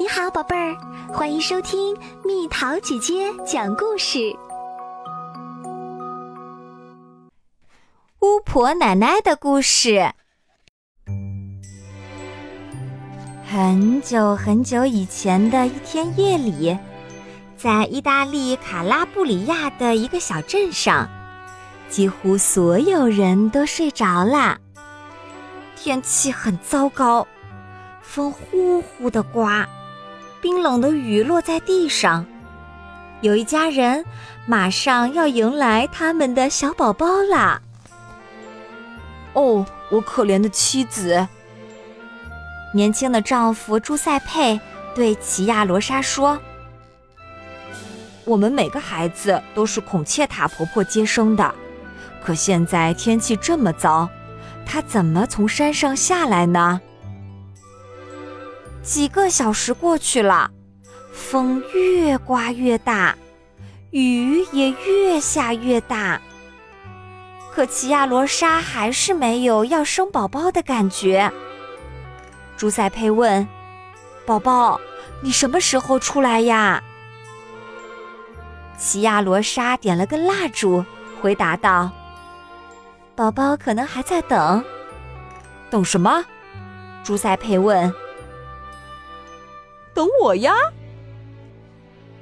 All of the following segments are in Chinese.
你好，宝贝儿，欢迎收听蜜桃姐姐讲故事。巫婆奶奶的故事。很久很久以前的一天夜里，在意大利卡拉布里亚的一个小镇上，几乎所有人都睡着了。天气很糟糕，风呼呼的刮。冰冷的雨落在地上，有一家人马上要迎来他们的小宝宝啦。哦，我可怜的妻子！年轻的丈夫朱塞佩对齐亚罗莎说：“我们每个孩子都是孔切塔婆婆接生的，可现在天气这么糟，她怎么从山上下来呢？”几个小时过去了，风越刮越大，雨也越下越大。可齐亚罗莎还是没有要生宝宝的感觉。朱塞佩问：“宝宝，你什么时候出来呀？”齐亚罗莎点了根蜡烛，回答道：“宝宝可能还在等。”等什么？朱塞佩问。等我呀！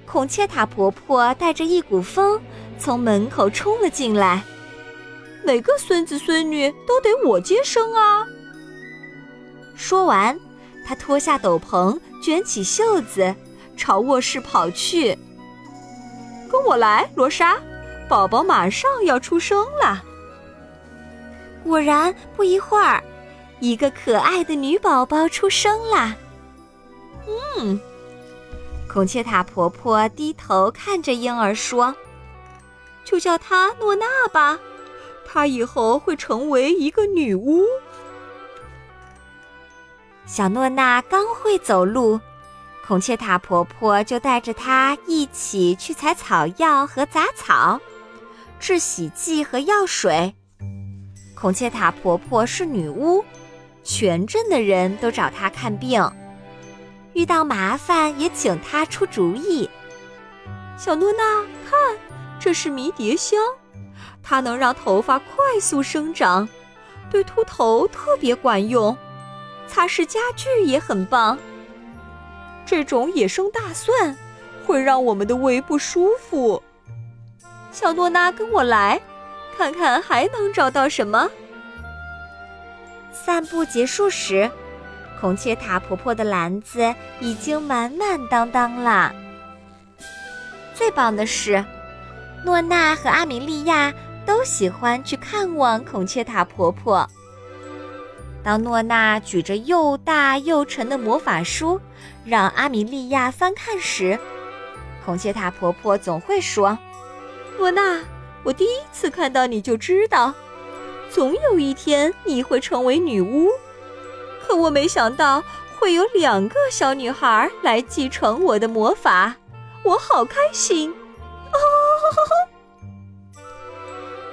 孔切塔婆婆带着一股风从门口冲了进来。每个孙子孙女都得我接生啊！说完，她脱下斗篷，卷起袖子，朝卧室跑去。跟我来，罗莎，宝宝马上要出生了。果然，不一会儿，一个可爱的女宝宝出生了。嗯，孔雀塔婆婆低头看着婴儿说：“就叫她诺娜吧，她以后会成为一个女巫。”小诺娜刚会走路，孔雀塔婆婆就带着她一起去采草药和杂草，制洗剂和药水。孔雀塔婆婆是女巫，全镇的人都找她看病。遇到麻烦也请他出主意。小诺娜，看，这是迷迭香，它能让头发快速生长，对秃头特别管用，擦拭家具也很棒。这种野生大蒜会让我们的胃不舒服。小诺娜，跟我来，看看还能找到什么。散步结束时。孔雀塔婆婆的篮子已经满满当当了。最棒的是，诺娜和阿米莉亚都喜欢去看望孔雀塔婆婆。当诺娜举着又大又沉的魔法书，让阿米莉亚翻看时，孔雀塔婆婆总会说：“诺娜，我第一次看到你就知道，总有一天你会成为女巫。”可我没想到会有两个小女孩来继承我的魔法，我好开心！哦，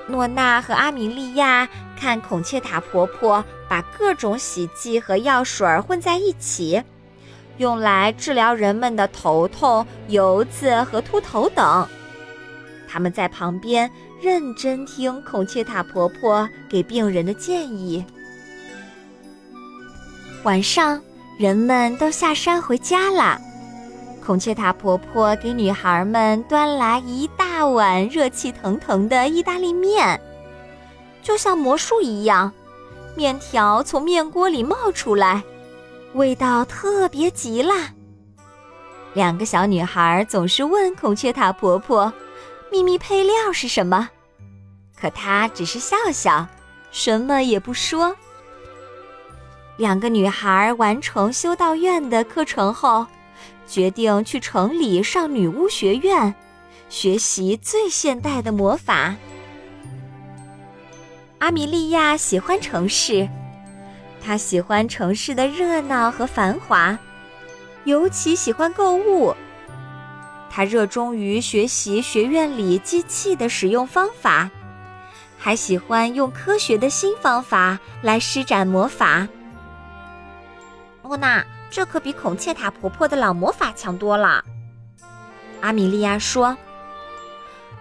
诺娜和阿米莉亚看孔切塔婆婆把各种洗剂和药水混在一起，用来治疗人们的头痛、油渍和秃头等。他们在旁边认真听孔切塔婆婆给病人的建议。晚上，人们都下山回家了。孔雀塔婆婆给女孩们端来一大碗热气腾腾的意大利面，就像魔术一样，面条从面锅里冒出来，味道特别极了。两个小女孩总是问孔雀塔婆婆：“秘密配料是什么？”可她只是笑笑，什么也不说。两个女孩完成修道院的课程后，决定去城里上女巫学院，学习最现代的魔法。阿米莉亚喜欢城市，她喜欢城市的热闹和繁华，尤其喜欢购物。她热衷于学习学院里机器的使用方法，还喜欢用科学的新方法来施展魔法。诺娜，这可比孔雀塔婆婆的老魔法强多了。阿米莉亚说。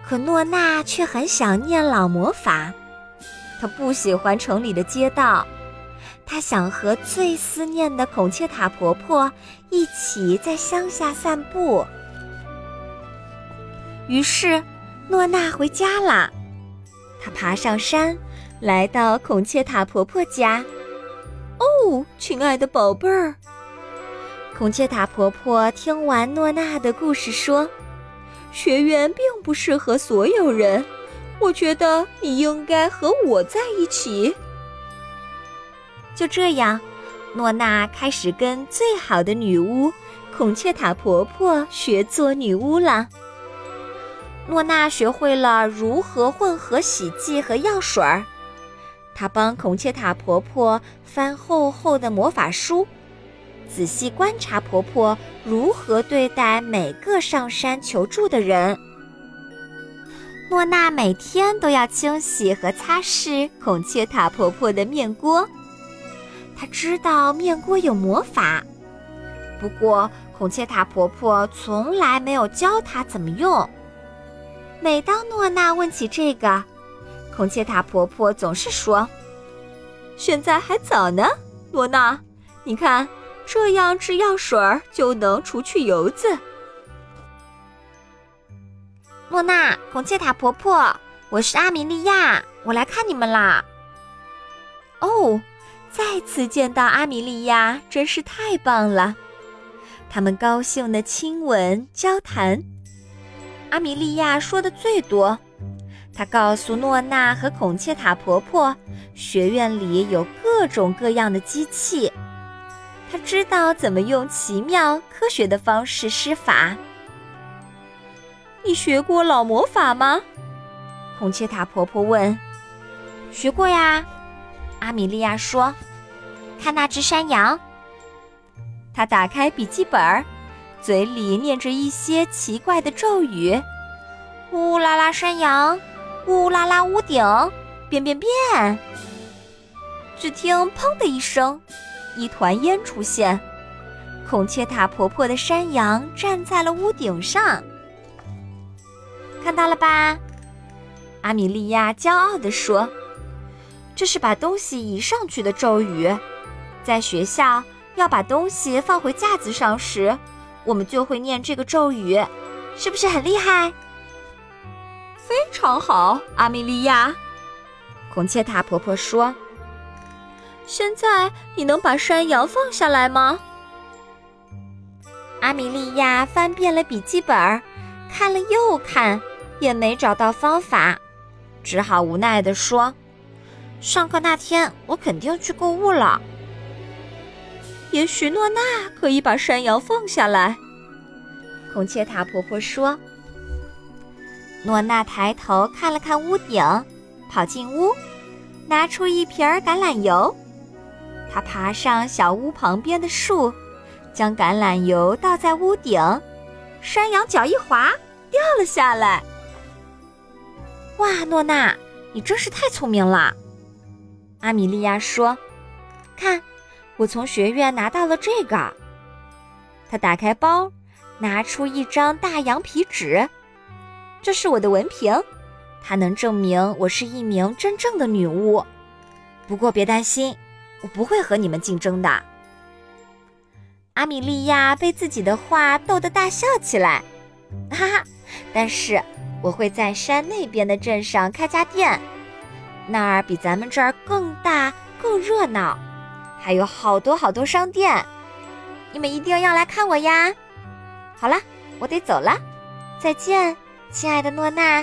可诺娜却很想念老魔法，她不喜欢城里的街道，她想和最思念的孔雀塔婆婆一起在乡下散步。于是，诺娜回家了。她爬上山，来到孔雀塔婆婆家。哦，亲爱的宝贝儿！孔雀塔婆婆听完诺娜的故事，说：“学院并不适合所有人，我觉得你应该和我在一起。”就这样，诺娜开始跟最好的女巫孔雀塔婆婆学做女巫了。诺娜学会了如何混合洗剂和药水儿。她帮孔雀塔婆婆翻厚厚的魔法书，仔细观察婆婆如何对待每个上山求助的人。诺娜每天都要清洗和擦拭孔雀塔婆婆的面锅。她知道面锅有魔法，不过孔雀塔婆婆从来没有教她怎么用。每当诺娜问起这个，孔雀塔婆婆总是说：“现在还早呢，诺娜，你看，这样制药水就能除去油渍。”诺娜，孔雀塔婆婆，我是阿米莉亚，我来看你们啦。哦，再次见到阿米莉亚真是太棒了。他们高兴的亲吻、交谈。阿米莉亚说的最多。他告诉诺娜和孔雀塔婆婆，学院里有各种各样的机器。他知道怎么用奇妙科学的方式施法。你学过老魔法吗？孔雀塔婆婆问。学过呀，阿米莉亚说。看那只山羊。他打开笔记本，嘴里念着一些奇怪的咒语。乌拉拉山羊，乌拉拉屋顶，变变变！只听“砰”的一声，一团烟出现。孔雀塔婆婆的山羊站在了屋顶上，看到了吧？阿米莉亚骄傲地说：“这是把东西移上去的咒语，在学校要把东西放回架子上时，我们就会念这个咒语，是不是很厉害？”非常好，阿米莉亚。孔雀塔婆婆说：“现在你能把山羊放下来吗？”阿米莉亚翻遍了笔记本，看了又看，也没找到方法，只好无奈地说：“上课那天我肯定去购物了。”也许诺娜可以把山羊放下来。孔雀塔婆婆说。诺娜抬头看了看屋顶，跑进屋，拿出一瓶橄榄油。她爬上小屋旁边的树，将橄榄油倒在屋顶。山羊脚一滑，掉了下来。哇，诺娜，你真是太聪明了！阿米莉亚说：“看，我从学院拿到了这个。”她打开包，拿出一张大羊皮纸。这是我的文凭，它能证明我是一名真正的女巫。不过别担心，我不会和你们竞争的。阿米莉亚被自己的话逗得大笑起来，哈哈！但是我会在山那边的镇上开家店，那儿比咱们这儿更大、更热闹，还有好多好多商店。你们一定要来看我呀！好了，我得走了，再见。亲爱的诺娜，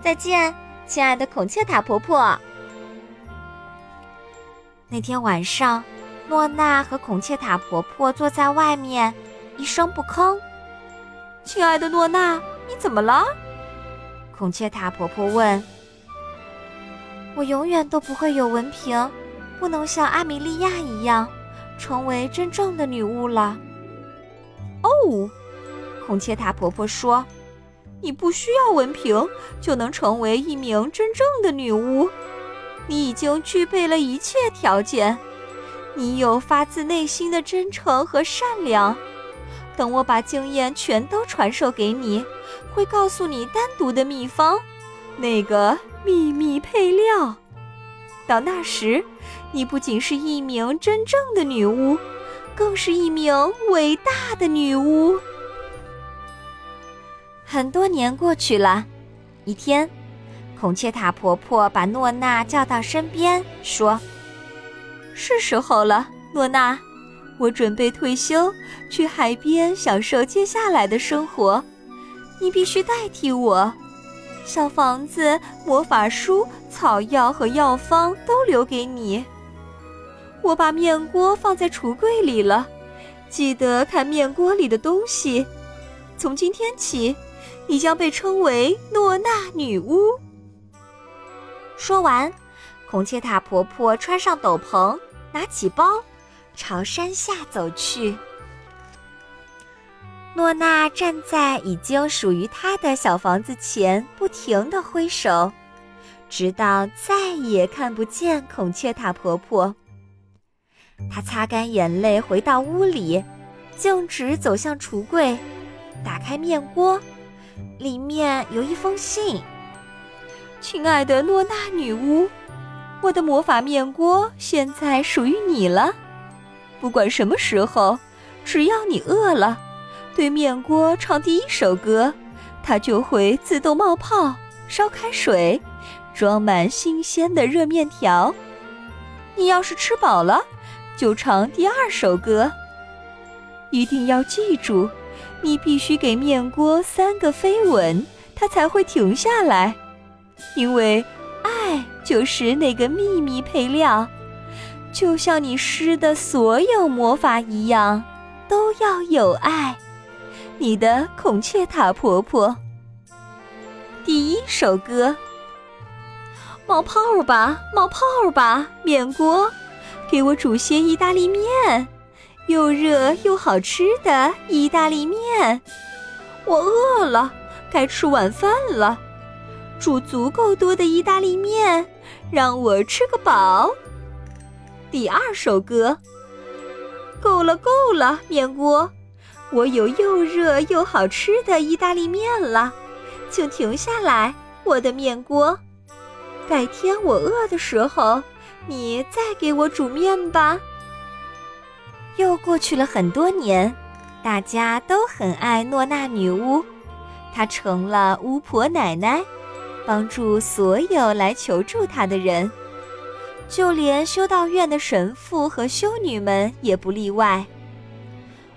再见，亲爱的孔雀塔婆婆。那天晚上，诺娜和孔雀塔婆婆坐在外面，一声不吭。亲爱的诺娜，你怎么了？孔雀塔婆婆问。我永远都不会有文凭，不能像阿米莉亚一样，成为真正的女巫了。哦，孔雀塔婆婆说。你不需要文凭就能成为一名真正的女巫，你已经具备了一切条件。你有发自内心的真诚和善良。等我把经验全都传授给你，会告诉你单独的秘方，那个秘密配料。到那时，你不仅是一名真正的女巫，更是一名伟大的女巫。很多年过去了，一天，孔雀塔婆婆把诺娜叫到身边，说：“是时候了，诺娜，我准备退休，去海边享受接下来的生活。你必须代替我。小房子、魔法书、草药和药方都留给你。我把面锅放在橱柜里了，记得看面锅里的东西。从今天起。”你将被称为诺娜女巫。说完，孔雀塔婆婆穿上斗篷，拿起包，朝山下走去。诺娜站在已经属于她的小房子前，不停地挥手，直到再也看不见孔雀塔婆婆。她擦干眼泪，回到屋里，径直走向橱柜，打开面锅。里面有一封信，亲爱的诺娜女巫，我的魔法面锅现在属于你了。不管什么时候，只要你饿了，对面锅唱第一首歌，它就会自动冒泡，烧开水，装满新鲜的热面条。你要是吃饱了，就唱第二首歌。一定要记住。你必须给面锅三个飞吻，它才会停下来。因为爱就是那个秘密配料，就像你施的所有魔法一样，都要有爱。你的孔雀塔婆婆。第一首歌，冒泡吧，冒泡吧，面锅，给我煮些意大利面。又热又好吃的意大利面，我饿了，该吃晚饭了。煮足够多的意大利面，让我吃个饱。第二首歌，够了够了，面锅，我有又热又好吃的意大利面了，请停下来，我的面锅。改天我饿的时候，你再给我煮面吧。又过去了很多年，大家都很爱诺娜女巫，她成了巫婆奶奶，帮助所有来求助她的人，就连修道院的神父和修女们也不例外。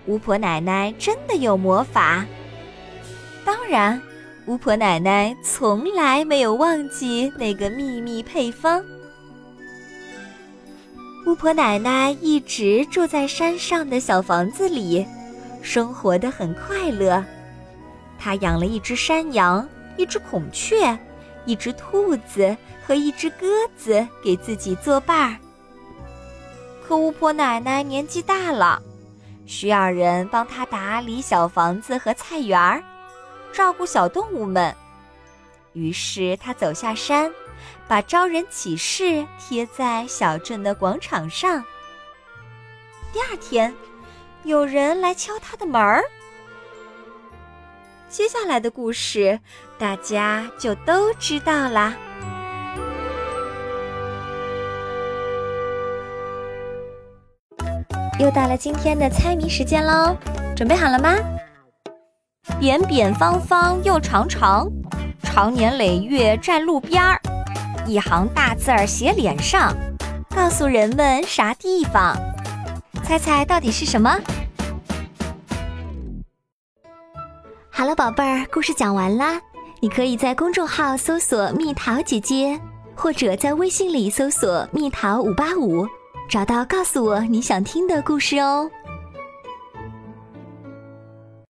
巫婆奶奶真的有魔法，当然，巫婆奶奶从来没有忘记那个秘密配方。巫婆奶奶一直住在山上的小房子里，生活的很快乐。她养了一只山羊、一只孔雀、一只兔子和一只鸽子给自己作伴儿。可巫婆奶奶年纪大了，需要人帮她打理小房子和菜园儿，照顾小动物们。于是她走下山。把招人启事贴在小镇的广场上。第二天，有人来敲他的门儿。接下来的故事，大家就都知道啦。又到了今天的猜谜时间喽，准备好了吗？扁扁方方又长长，常年累月站路边儿。一行大字儿写脸上，告诉人们啥地方？猜猜到底是什么？好了，宝贝儿，故事讲完啦。你可以在公众号搜索“蜜桃姐姐”，或者在微信里搜索“蜜桃五八五”，找到告诉我你想听的故事哦。